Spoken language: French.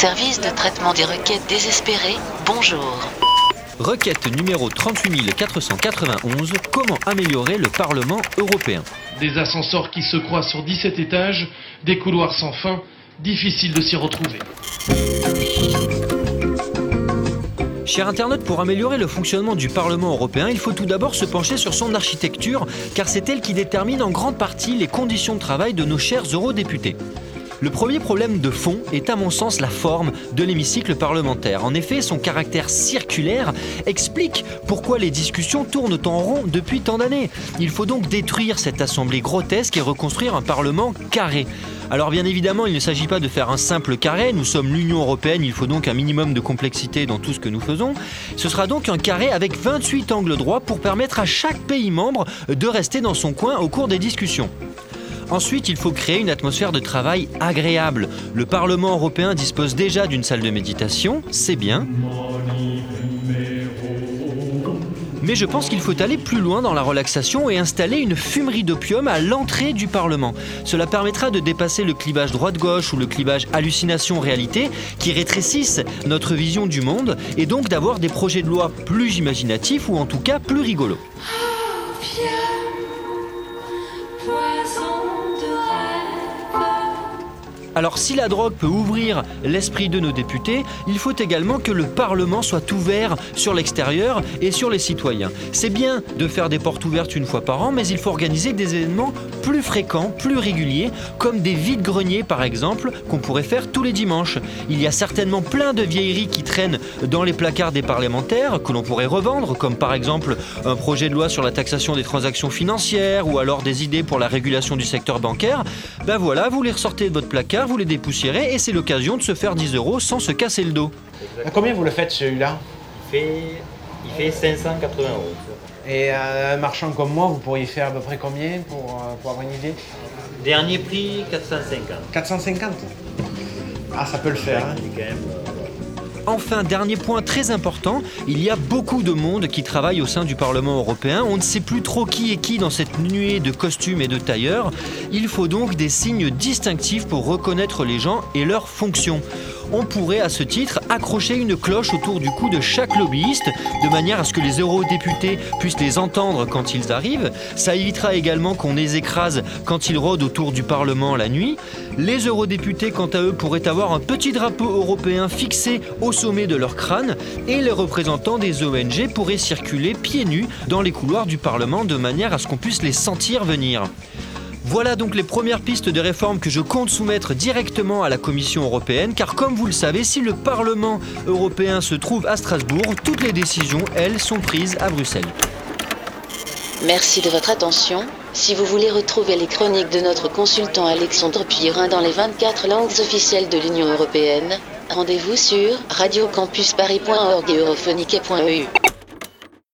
Service de traitement des requêtes désespérées, bonjour. Requête numéro 38491, comment améliorer le Parlement européen? Des ascenseurs qui se croisent sur 17 étages, des couloirs sans fin, difficile de s'y retrouver. Chers internautes, pour améliorer le fonctionnement du Parlement européen, il faut tout d'abord se pencher sur son architecture, car c'est elle qui détermine en grande partie les conditions de travail de nos chers eurodéputés. Le premier problème de fond est à mon sens la forme de l'hémicycle parlementaire. En effet, son caractère circulaire explique pourquoi les discussions tournent en rond depuis tant d'années. Il faut donc détruire cette assemblée grotesque et reconstruire un parlement carré. Alors bien évidemment, il ne s'agit pas de faire un simple carré, nous sommes l'Union européenne, il faut donc un minimum de complexité dans tout ce que nous faisons. Ce sera donc un carré avec 28 angles droits pour permettre à chaque pays membre de rester dans son coin au cours des discussions. Ensuite, il faut créer une atmosphère de travail agréable. Le Parlement européen dispose déjà d'une salle de méditation, c'est bien. Mais je pense qu'il faut aller plus loin dans la relaxation et installer une fumerie d'opium à l'entrée du Parlement. Cela permettra de dépasser le clivage droite-gauche ou le clivage hallucination-réalité qui rétrécissent notre vision du monde et donc d'avoir des projets de loi plus imaginatifs ou en tout cas plus rigolos. Alors si la drogue peut ouvrir l'esprit de nos députés, il faut également que le Parlement soit ouvert sur l'extérieur et sur les citoyens. C'est bien de faire des portes ouvertes une fois par an, mais il faut organiser des événements plus fréquents, plus réguliers, comme des vides-greniers par exemple, qu'on pourrait faire tous les dimanches. Il y a certainement plein de vieilleries qui traînent dans les placards des parlementaires, que l'on pourrait revendre, comme par exemple un projet de loi sur la taxation des transactions financières, ou alors des idées pour la régulation du secteur bancaire. Ben voilà, vous les ressortez de votre placard, vous les dépoussiérez et c'est l'occasion de se faire 10 euros sans se casser le dos. À combien vous le faites celui-là? Il fait, il fait 580 euros. Et un marchand comme moi, vous pourriez faire à peu près combien pour, euh, pour avoir une idée? Dernier prix 450. 450 Ah, ça peut le faire. hein. Enfin, dernier point très important, il y a beaucoup de monde qui travaille au sein du Parlement européen. On ne sait plus trop qui est qui dans cette nuée de costumes et de tailleurs. Il faut donc des signes distinctifs pour reconnaître les gens et leurs fonctions. On pourrait à ce titre accrocher une cloche autour du cou de chaque lobbyiste de manière à ce que les eurodéputés puissent les entendre quand ils arrivent. Ça évitera également qu'on les écrase quand ils rôdent autour du Parlement la nuit. Les eurodéputés, quant à eux, pourraient avoir un petit drapeau européen fixé au sommet de leur crâne et les représentants des ONG pourraient circuler pieds nus dans les couloirs du Parlement de manière à ce qu'on puisse les sentir venir. Voilà donc les premières pistes de réforme que je compte soumettre directement à la Commission européenne, car comme vous le savez, si le Parlement européen se trouve à Strasbourg, toutes les décisions, elles, sont prises à Bruxelles. Merci de votre attention. Si vous voulez retrouver les chroniques de notre consultant Alexandre Pirin dans les 24 langues officielles de l'Union européenne, rendez-vous sur radiocampusparis.org et europhonique.eu.